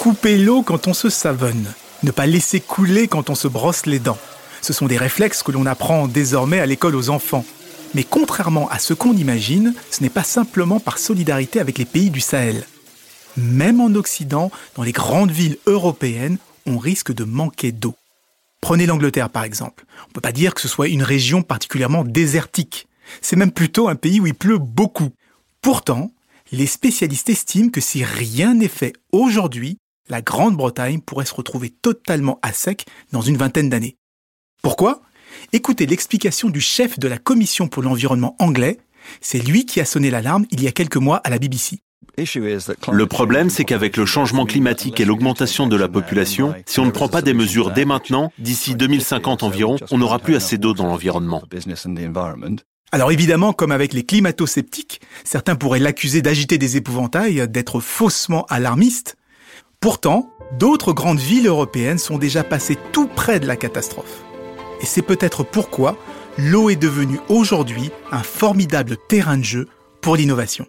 Couper l'eau quand on se savonne. Ne pas laisser couler quand on se brosse les dents. Ce sont des réflexes que l'on apprend désormais à l'école aux enfants. Mais contrairement à ce qu'on imagine, ce n'est pas simplement par solidarité avec les pays du Sahel. Même en Occident, dans les grandes villes européennes, on risque de manquer d'eau. Prenez l'Angleterre par exemple. On ne peut pas dire que ce soit une région particulièrement désertique. C'est même plutôt un pays où il pleut beaucoup. Pourtant, les spécialistes estiment que si rien n'est fait aujourd'hui, la Grande-Bretagne pourrait se retrouver totalement à sec dans une vingtaine d'années. Pourquoi? Écoutez l'explication du chef de la Commission pour l'environnement anglais. C'est lui qui a sonné l'alarme il y a quelques mois à la BBC. Le problème, c'est qu'avec le changement climatique et l'augmentation de la population, si on ne prend pas des mesures dès maintenant, d'ici 2050 environ, on n'aura plus assez d'eau dans l'environnement. Alors évidemment, comme avec les climato-sceptiques, certains pourraient l'accuser d'agiter des épouvantails, d'être faussement alarmiste. Pourtant, d'autres grandes villes européennes sont déjà passées tout près de la catastrophe. Et c'est peut-être pourquoi l'eau est devenue aujourd'hui un formidable terrain de jeu pour l'innovation.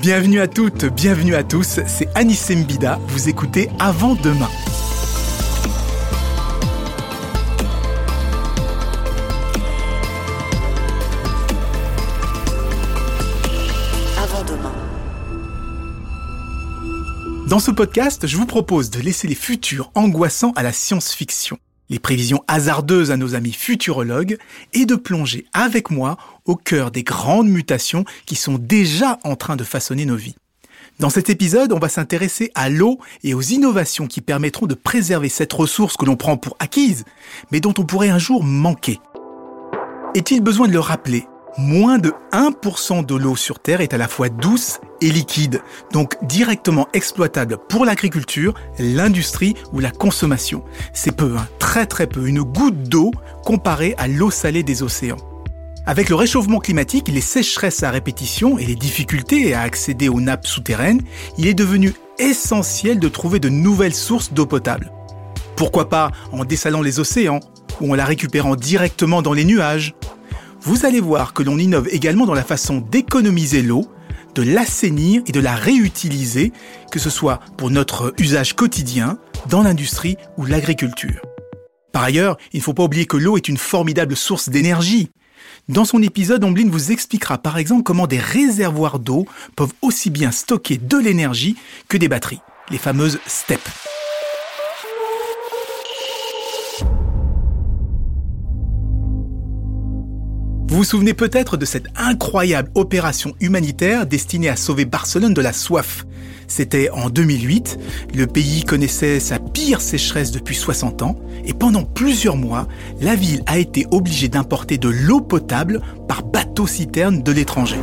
Bienvenue à toutes, bienvenue à tous, c'est Anis Mbida, vous écoutez Avant demain. Dans ce podcast, je vous propose de laisser les futurs angoissants à la science-fiction les prévisions hasardeuses à nos amis futurologues et de plonger avec moi au cœur des grandes mutations qui sont déjà en train de façonner nos vies. Dans cet épisode, on va s'intéresser à l'eau et aux innovations qui permettront de préserver cette ressource que l'on prend pour acquise, mais dont on pourrait un jour manquer. Est-il besoin de le rappeler? Moins de 1% de l'eau sur Terre est à la fois douce et liquide, donc directement exploitable pour l'agriculture, l'industrie ou la consommation. C'est peu, hein, très très peu, une goutte d'eau comparée à l'eau salée des océans. Avec le réchauffement climatique, les sécheresses à répétition et les difficultés à accéder aux nappes souterraines, il est devenu essentiel de trouver de nouvelles sources d'eau potable. Pourquoi pas en dessalant les océans ou en la récupérant directement dans les nuages? Vous allez voir que l'on innove également dans la façon d'économiser l'eau, de l'assainir et de la réutiliser, que ce soit pour notre usage quotidien, dans l'industrie ou l'agriculture. Par ailleurs, il ne faut pas oublier que l'eau est une formidable source d'énergie. Dans son épisode, Omblin vous expliquera par exemple comment des réservoirs d'eau peuvent aussi bien stocker de l'énergie que des batteries, les fameuses STEP. Vous vous souvenez peut-être de cette incroyable opération humanitaire destinée à sauver Barcelone de la soif. C'était en 2008, le pays connaissait sa pire sécheresse depuis 60 ans, et pendant plusieurs mois, la ville a été obligée d'importer de l'eau potable par bateau-citerne de l'étranger.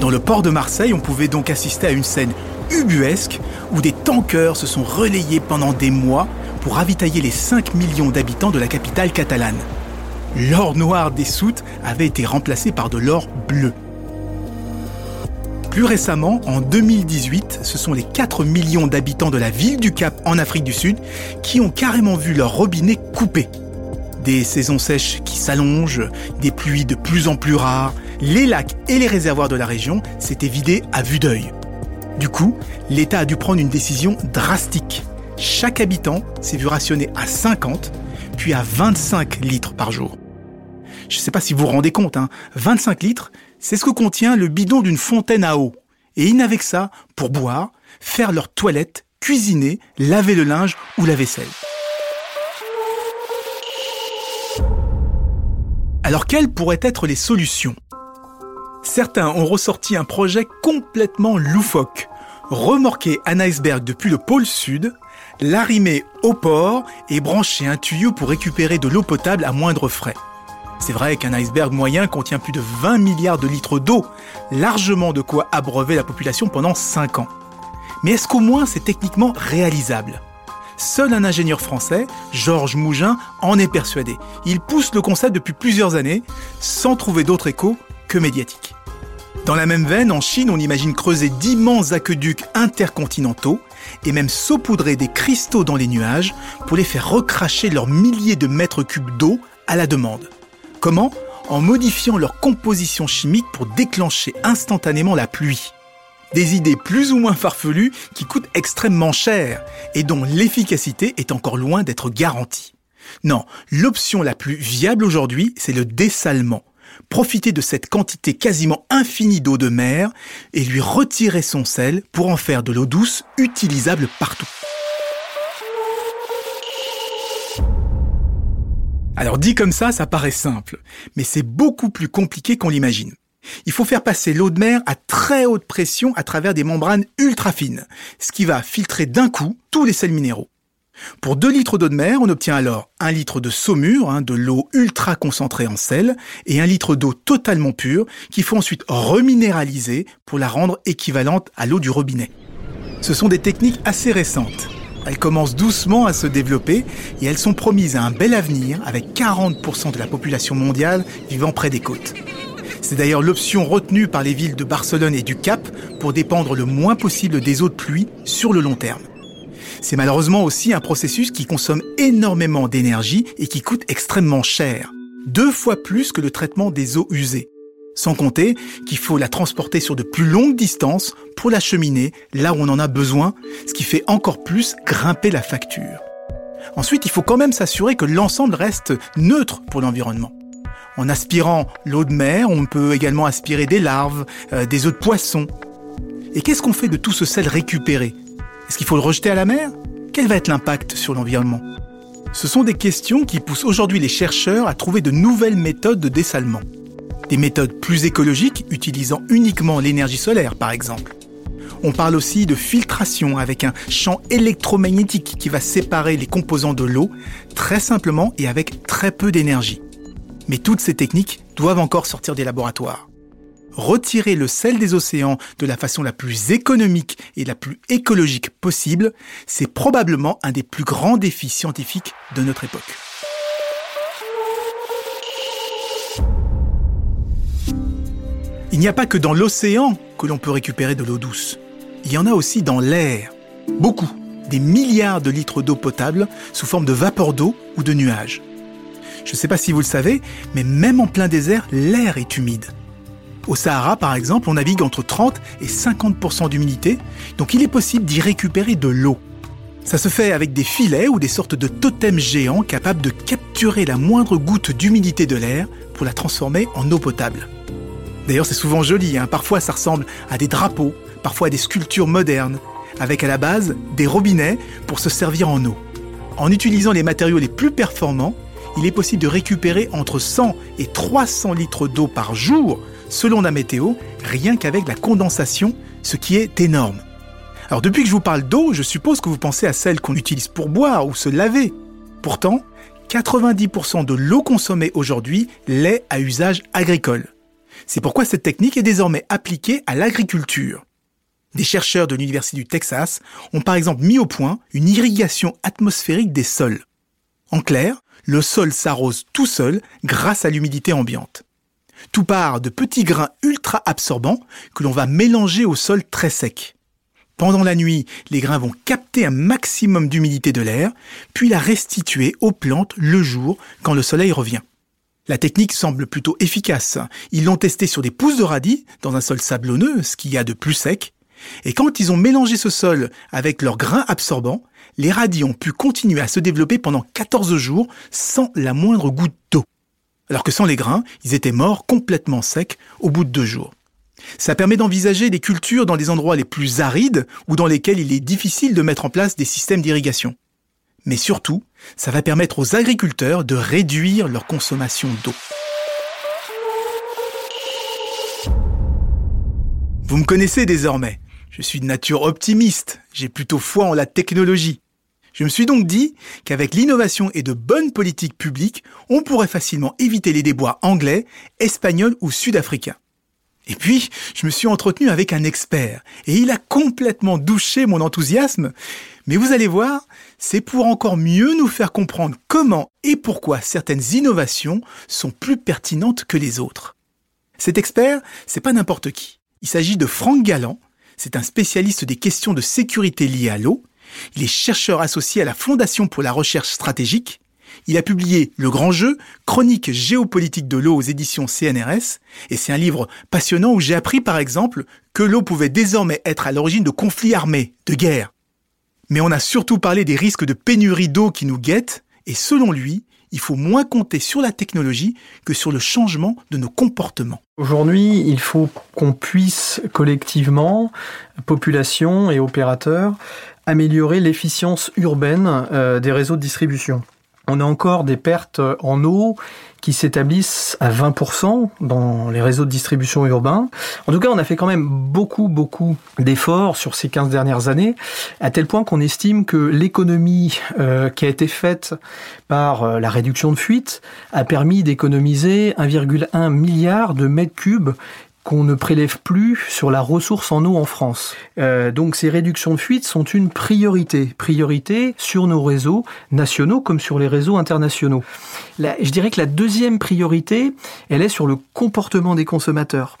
Dans le port de Marseille, on pouvait donc assister à une scène ubuesque où des tankers se sont relayés pendant des mois pour ravitailler les 5 millions d'habitants de la capitale catalane. L'or noir des soutes avait été remplacé par de l'or bleu. Plus récemment, en 2018, ce sont les 4 millions d'habitants de la ville du Cap en Afrique du Sud qui ont carrément vu leur robinet coupé. Des saisons sèches qui s'allongent, des pluies de plus en plus rares, les lacs et les réservoirs de la région s'étaient vidés à vue d'œil. Du coup, l'État a dû prendre une décision drastique chaque habitant s'est vu rationner à 50, puis à 25 litres par jour. Je ne sais pas si vous vous rendez compte, 25 hein, litres, c'est ce que contient le bidon d'une fontaine à eau. Et ils n'avaient que ça pour boire, faire leur toilette, cuisiner, laver le linge ou la vaisselle. Alors quelles pourraient être les solutions? Certains ont ressorti un projet complètement loufoque. Remorquer un iceberg depuis le pôle sud l'arrimer au port et brancher un tuyau pour récupérer de l'eau potable à moindre frais. C'est vrai qu'un iceberg moyen contient plus de 20 milliards de litres d'eau, largement de quoi abreuver la population pendant 5 ans. Mais est-ce qu'au moins c'est techniquement réalisable? Seul un ingénieur français, Georges Mougin, en est persuadé. Il pousse le concept depuis plusieurs années, sans trouver d'autre écho que médiatique. Dans la même veine, en Chine, on imagine creuser d'immenses aqueducs intercontinentaux et même saupoudrer des cristaux dans les nuages pour les faire recracher leurs milliers de mètres cubes d'eau à la demande. Comment? En modifiant leur composition chimique pour déclencher instantanément la pluie. Des idées plus ou moins farfelues qui coûtent extrêmement cher et dont l'efficacité est encore loin d'être garantie. Non, l'option la plus viable aujourd'hui, c'est le dessalement. Profiter de cette quantité quasiment infinie d'eau de mer et lui retirer son sel pour en faire de l'eau douce utilisable partout. Alors dit comme ça, ça paraît simple, mais c'est beaucoup plus compliqué qu'on l'imagine. Il faut faire passer l'eau de mer à très haute pression à travers des membranes ultra fines, ce qui va filtrer d'un coup tous les sels minéraux. Pour 2 litres d'eau de mer, on obtient alors 1 litre de saumure, hein, de l'eau ultra concentrée en sel, et 1 litre d'eau totalement pure, qu'il faut ensuite reminéraliser pour la rendre équivalente à l'eau du robinet. Ce sont des techniques assez récentes. Elles commencent doucement à se développer et elles sont promises à un bel avenir avec 40% de la population mondiale vivant près des côtes. C'est d'ailleurs l'option retenue par les villes de Barcelone et du Cap pour dépendre le moins possible des eaux de pluie sur le long terme. C'est malheureusement aussi un processus qui consomme énormément d'énergie et qui coûte extrêmement cher. Deux fois plus que le traitement des eaux usées. Sans compter qu'il faut la transporter sur de plus longues distances pour l'acheminer là où on en a besoin, ce qui fait encore plus grimper la facture. Ensuite, il faut quand même s'assurer que l'ensemble reste neutre pour l'environnement. En aspirant l'eau de mer, on peut également aspirer des larves, euh, des œufs de poisson. Et qu'est-ce qu'on fait de tout ce sel récupéré? Est-ce qu'il faut le rejeter à la mer? Quel va être l'impact sur l'environnement? Ce sont des questions qui poussent aujourd'hui les chercheurs à trouver de nouvelles méthodes de dessalement. Des méthodes plus écologiques utilisant uniquement l'énergie solaire par exemple. On parle aussi de filtration avec un champ électromagnétique qui va séparer les composants de l'eau très simplement et avec très peu d'énergie. Mais toutes ces techniques doivent encore sortir des laboratoires. Retirer le sel des océans de la façon la plus économique et la plus écologique possible, c'est probablement un des plus grands défis scientifiques de notre époque. Il n'y a pas que dans l'océan que l'on peut récupérer de l'eau douce. Il y en a aussi dans l'air. Beaucoup. Des milliards de litres d'eau potable sous forme de vapeur d'eau ou de nuages. Je ne sais pas si vous le savez, mais même en plein désert, l'air est humide. Au Sahara, par exemple, on navigue entre 30 et 50% d'humidité, donc il est possible d'y récupérer de l'eau. Ça se fait avec des filets ou des sortes de totems géants capables de capturer la moindre goutte d'humidité de l'air pour la transformer en eau potable. D'ailleurs, c'est souvent joli, hein. parfois ça ressemble à des drapeaux, parfois à des sculptures modernes, avec à la base des robinets pour se servir en eau. En utilisant les matériaux les plus performants, il est possible de récupérer entre 100 et 300 litres d'eau par jour, selon la météo, rien qu'avec la condensation, ce qui est énorme. Alors depuis que je vous parle d'eau, je suppose que vous pensez à celle qu'on utilise pour boire ou se laver. Pourtant, 90% de l'eau consommée aujourd'hui l'est à usage agricole. C'est pourquoi cette technique est désormais appliquée à l'agriculture. Des chercheurs de l'Université du Texas ont par exemple mis au point une irrigation atmosphérique des sols. En clair, le sol s'arrose tout seul grâce à l'humidité ambiante. Tout part de petits grains ultra absorbants que l'on va mélanger au sol très sec. Pendant la nuit, les grains vont capter un maximum d'humidité de l'air, puis la restituer aux plantes le jour quand le soleil revient. La technique semble plutôt efficace. Ils l'ont testé sur des pousses de radis dans un sol sablonneux, ce qu'il y a de plus sec. Et quand ils ont mélangé ce sol avec leurs grains absorbants, les radis ont pu continuer à se développer pendant 14 jours sans la moindre goutte d'eau. Alors que sans les grains, ils étaient morts complètement secs au bout de deux jours. Ça permet d'envisager des cultures dans les endroits les plus arides ou dans lesquels il est difficile de mettre en place des systèmes d'irrigation. Mais surtout, ça va permettre aux agriculteurs de réduire leur consommation d'eau. Vous me connaissez désormais. Je suis de nature optimiste. J'ai plutôt foi en la technologie. Je me suis donc dit qu'avec l'innovation et de bonnes politiques publiques, on pourrait facilement éviter les débois anglais, espagnols ou sud-africains. Et puis, je me suis entretenu avec un expert, et il a complètement douché mon enthousiasme. Mais vous allez voir, c'est pour encore mieux nous faire comprendre comment et pourquoi certaines innovations sont plus pertinentes que les autres. Cet expert, c'est pas n'importe qui. Il s'agit de Franck Galland. C'est un spécialiste des questions de sécurité liées à l'eau. Il est chercheur associé à la Fondation pour la recherche stratégique. Il a publié Le Grand Jeu, chronique géopolitique de l'eau aux éditions CNRS, et c'est un livre passionnant où j'ai appris par exemple que l'eau pouvait désormais être à l'origine de conflits armés, de guerres. Mais on a surtout parlé des risques de pénurie d'eau qui nous guettent, et selon lui, il faut moins compter sur la technologie que sur le changement de nos comportements. Aujourd'hui, il faut qu'on puisse collectivement, population et opérateurs, améliorer l'efficience urbaine euh, des réseaux de distribution. On a encore des pertes en eau qui s'établissent à 20% dans les réseaux de distribution urbains. En tout cas, on a fait quand même beaucoup, beaucoup d'efforts sur ces 15 dernières années, à tel point qu'on estime que l'économie euh, qui a été faite par euh, la réduction de fuite a permis d'économiser 1,1 milliard de mètres cubes qu'on ne prélève plus sur la ressource en eau en France. Euh, donc ces réductions de fuite sont une priorité, priorité sur nos réseaux nationaux comme sur les réseaux internationaux. je dirais que la deuxième priorité, elle est sur le comportement des consommateurs.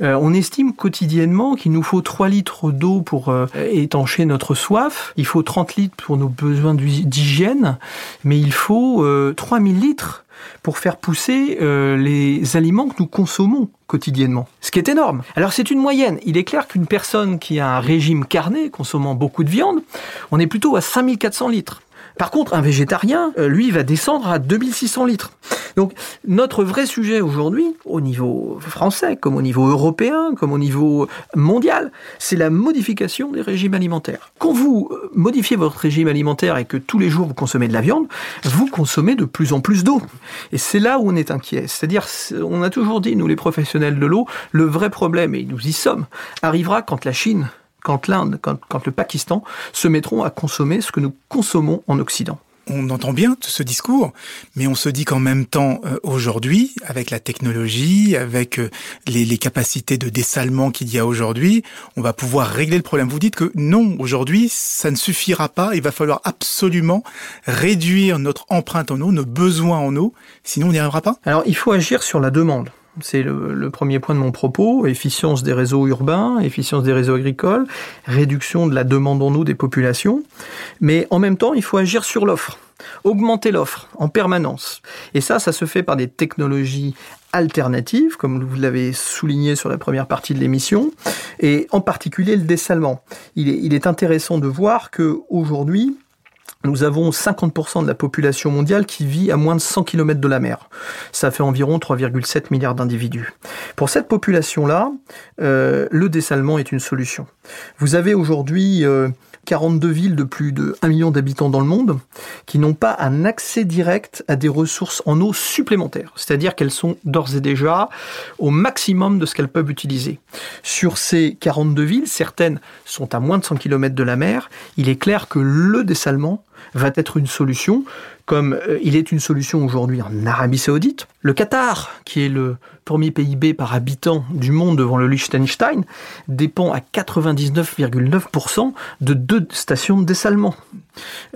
Euh, on estime quotidiennement qu'il nous faut 3 litres d'eau pour euh, étancher notre soif, il faut 30 litres pour nos besoins d'hygiène, mais il faut 3000 litres pour faire pousser euh, les aliments que nous consommons quotidiennement. Ce qui est énorme. Alors c'est une moyenne. Il est clair qu'une personne qui a un régime carné, consommant beaucoup de viande, on est plutôt à 5400 litres. Par contre, un végétarien, euh, lui, va descendre à 2600 litres. Donc, notre vrai sujet aujourd'hui, au niveau français, comme au niveau européen, comme au niveau mondial, c'est la modification des régimes alimentaires. Quand vous euh, modifiez votre régime alimentaire et que tous les jours vous consommez de la viande, vous consommez de plus en plus d'eau. Et c'est là où on est inquiet. C'est-à-dire, on a toujours dit, nous les professionnels de l'eau, le vrai problème, et nous y sommes, arrivera quand la Chine quand l'Inde, quand, le Pakistan se mettront à consommer ce que nous consommons en Occident on entend bien ce discours, mais on se dit qu'en même temps, euh, aujourd'hui, avec la technologie, avec euh, les, les, capacités de dessalement qu'il y a aujourd'hui, on va pouvoir régler le problème. Vous dites que non, aujourd'hui, ça ne suffira pas. Il va falloir absolument réduire notre empreinte en eau, nos besoins en eau, sinon on n'y arrivera pas? Alors, il faut agir sur la demande. C'est le, premier point de mon propos. Efficience des réseaux urbains, efficience des réseaux agricoles, réduction de la demande en eau des populations. Mais en même temps, il faut agir sur l'offre. Augmenter l'offre en permanence. Et ça, ça se fait par des technologies alternatives, comme vous l'avez souligné sur la première partie de l'émission, et en particulier le dessalement. Il est, il est intéressant de voir que aujourd'hui, nous avons 50% de la population mondiale qui vit à moins de 100 km de la mer. Ça fait environ 3,7 milliards d'individus. Pour cette population-là, euh, le dessalement est une solution. Vous avez aujourd'hui 42 euh, villes de plus de 1 million d'habitants dans le monde qui n'ont pas un accès direct à des ressources en eau supplémentaires. C'est-à-dire qu'elles sont d'ores et déjà au maximum de ce qu'elles peuvent utiliser. Sur ces 42 villes, certaines sont à moins de 100 km de la mer. Il est clair que le dessalement va être une solution, comme euh, il est une solution aujourd'hui en Arabie Saoudite. Le Qatar, qui est le premier PIB par habitant du monde devant le Liechtenstein, dépend à 99,9% de deux stations de dessalement.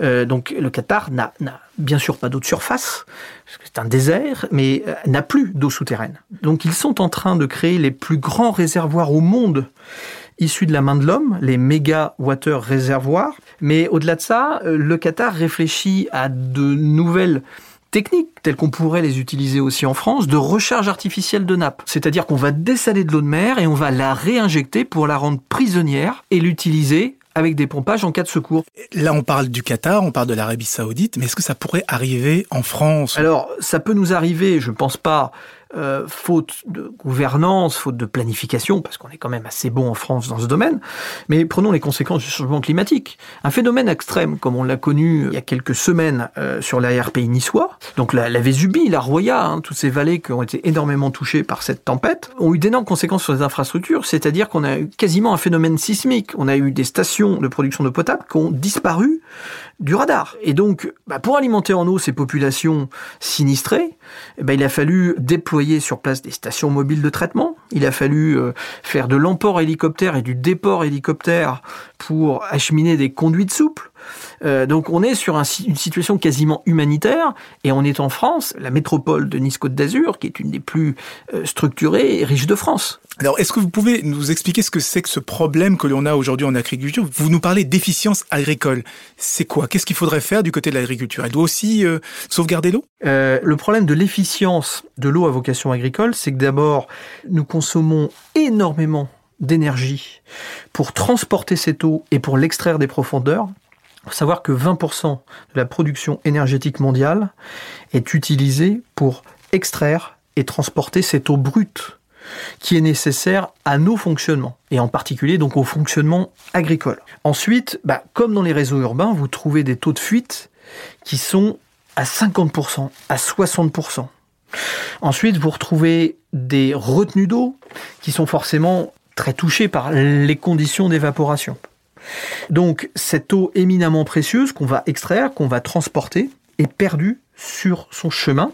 Euh, donc le Qatar n'a bien sûr pas d'eau de surface, c'est un désert, mais euh, n'a plus d'eau souterraine. Donc ils sont en train de créer les plus grands réservoirs au monde issus de la main de l'homme, les méga water réservoirs. Mais au-delà de ça, euh, le Qatar réfléchit à de nouvelles techniques telles qu'on pourrait les utiliser aussi en France de recharge artificielle de nappes. C'est-à-dire qu'on va dessaler de l'eau de mer et on va la réinjecter pour la rendre prisonnière et l'utiliser avec des pompages en cas de secours. Là, on parle du Qatar, on parle de l'Arabie Saoudite, mais est-ce que ça pourrait arriver en France? Alors, ça peut nous arriver, je ne pense pas euh, faute de gouvernance, faute de planification, parce qu'on est quand même assez bon en France dans ce domaine. Mais prenons les conséquences du changement climatique. Un phénomène extrême, comme on l'a connu il y a quelques semaines euh, sur l'ARPI niçois, donc la, la, Vésubie, la Roya, hein, toutes ces vallées qui ont été énormément touchées par cette tempête, ont eu d'énormes conséquences sur les infrastructures, c'est-à-dire qu'on a eu quasiment un phénomène sismique. On a eu des stations de production d'eau potable qui ont disparu du radar. Et donc, bah, pour alimenter en eau ces populations sinistrées, eh ben, il a fallu déployer sur place des stations mobiles de traitement. Il a fallu euh, faire de l'emport hélicoptère et du déport hélicoptère pour acheminer des conduites souples. Euh, donc on est sur une situation quasiment humanitaire et on est en France, la métropole de Nice-Côte d'Azur, qui est une des plus euh, structurées et riches de France. Alors, est-ce que vous pouvez nous expliquer ce que c'est que ce problème que l'on a aujourd'hui en agriculture? Vous nous parlez d'efficience agricole. C'est quoi? Qu'est-ce qu'il faudrait faire du côté de l'agriculture? Elle doit aussi euh, sauvegarder l'eau? Euh, Le problème de l'efficience de l'eau à vocation agricole, c'est que d'abord, nous consommons énormément d'énergie pour transporter cette eau et pour l'extraire des profondeurs. Savoir que 20% de la production énergétique mondiale est utilisée pour extraire et transporter cette eau brute qui est nécessaire à nos fonctionnements, et en particulier donc au fonctionnement agricole. Ensuite, bah, comme dans les réseaux urbains, vous trouvez des taux de fuite qui sont à 50%, à 60%. Ensuite, vous retrouvez des retenues d'eau qui sont forcément très touchées par les conditions d'évaporation. Donc cette eau éminemment précieuse qu'on va extraire, qu'on va transporter, est perdue sur son chemin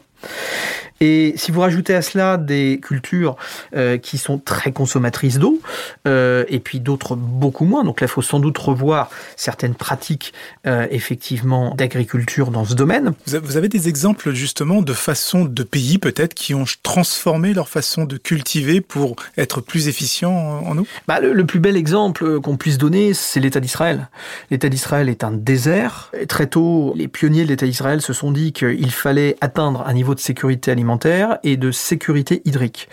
et si vous rajoutez à cela des cultures euh, qui sont très consommatrices d'eau, euh, et puis d'autres beaucoup moins, donc là il faut sans doute revoir certaines pratiques euh, effectivement d'agriculture dans ce domaine. Vous avez des exemples justement de façons de pays peut-être qui ont transformé leur façon de cultiver pour être plus efficients en eau? Bah, le, le, plus bel exemple qu'on puisse donner, c'est l'État d'Israël. L'État d'Israël est un désert. Et très tôt, les pionniers de l'État d'Israël se sont dit qu'il fallait atteindre un niveau de sécurité alimentaire et de sécurité hydrique.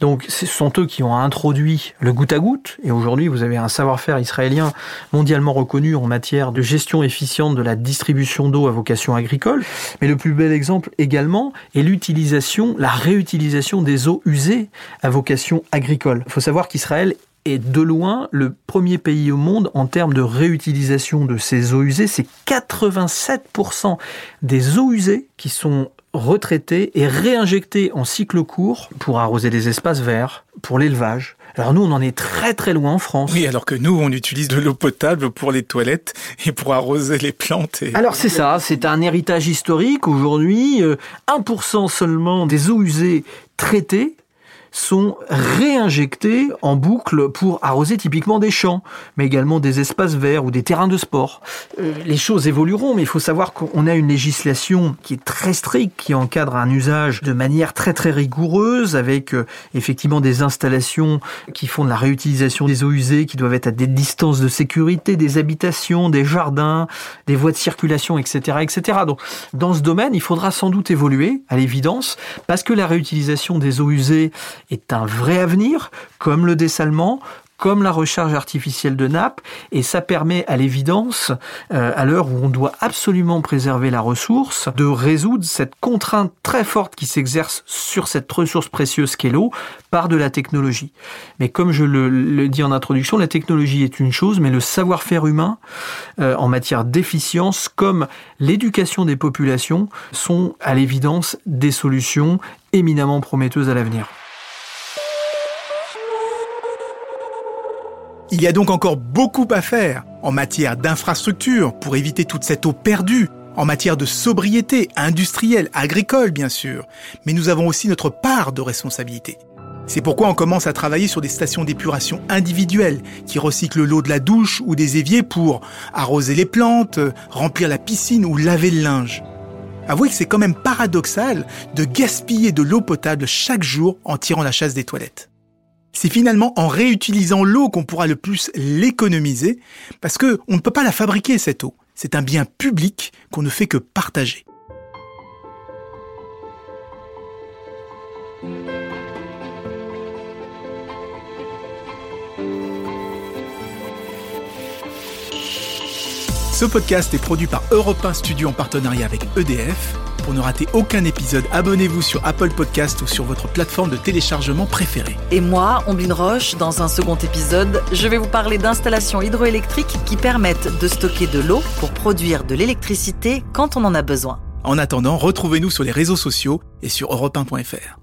Donc ce sont eux qui ont introduit le goutte à goutte et aujourd'hui vous avez un savoir-faire israélien mondialement reconnu en matière de gestion efficiente de la distribution d'eau à vocation agricole. Mais le plus bel exemple également est l'utilisation, la réutilisation des eaux usées à vocation agricole. Il faut savoir qu'Israël est de loin le premier pays au monde en termes de réutilisation de ces eaux usées. C'est 87% des eaux usées qui sont retraitées et réinjectées en cycle court pour arroser des espaces verts, pour l'élevage. Alors nous, on en est très très loin en France. Oui, alors que nous, on utilise de l'eau potable pour les toilettes et pour arroser les plantes. Alors c'est ça, c'est un héritage historique. Aujourd'hui, 1% euh, seulement des eaux usées traitées sont réinjectés en boucle pour arroser typiquement des champs, mais également des espaces verts ou des terrains de sport. Euh, les choses évolueront, mais il faut savoir qu'on a une législation qui est très stricte, qui encadre un usage de manière très très rigoureuse, avec euh, effectivement des installations qui font de la réutilisation des eaux usées, qui doivent être à des distances de sécurité, des habitations, des jardins, des voies de circulation, etc., etc. Donc, dans ce domaine, il faudra sans doute évoluer, à l'évidence, parce que la réutilisation des eaux usées est un vrai avenir, comme le dessalement, comme la recharge artificielle de nappes, et ça permet à l'évidence, euh, à l'heure où on doit absolument préserver la ressource, de résoudre cette contrainte très forte qui s'exerce sur cette ressource précieuse qu'est l'eau par de la technologie. Mais comme je le, dis en introduction, la technologie est une chose, mais le savoir-faire humain euh, en matière d'efficience, comme l'éducation des populations, sont à l'évidence des solutions éminemment prometteuses à l'avenir. Il y a donc encore beaucoup à faire en matière d'infrastructure pour éviter toute cette eau perdue, en matière de sobriété industrielle, agricole bien sûr, mais nous avons aussi notre part de responsabilité. C'est pourquoi on commence à travailler sur des stations d'épuration individuelles qui recyclent l'eau de la douche ou des éviers pour arroser les plantes, remplir la piscine ou laver le linge. Avouez que c'est quand même paradoxal de gaspiller de l'eau potable chaque jour en tirant la chasse des toilettes. C'est finalement en réutilisant l'eau qu'on pourra le plus l'économiser, parce que on ne peut pas la fabriquer cette eau. C'est un bien public qu'on ne fait que partager. Ce podcast est produit par Europe 1 Studio en partenariat avec EDF. Pour ne rater aucun épisode, abonnez-vous sur Apple Podcast ou sur votre plateforme de téléchargement préférée. Et moi, Omblin Roche, dans un second épisode, je vais vous parler d'installations hydroélectriques qui permettent de stocker de l'eau pour produire de l'électricité quand on en a besoin. En attendant, retrouvez-nous sur les réseaux sociaux et sur europe1.fr.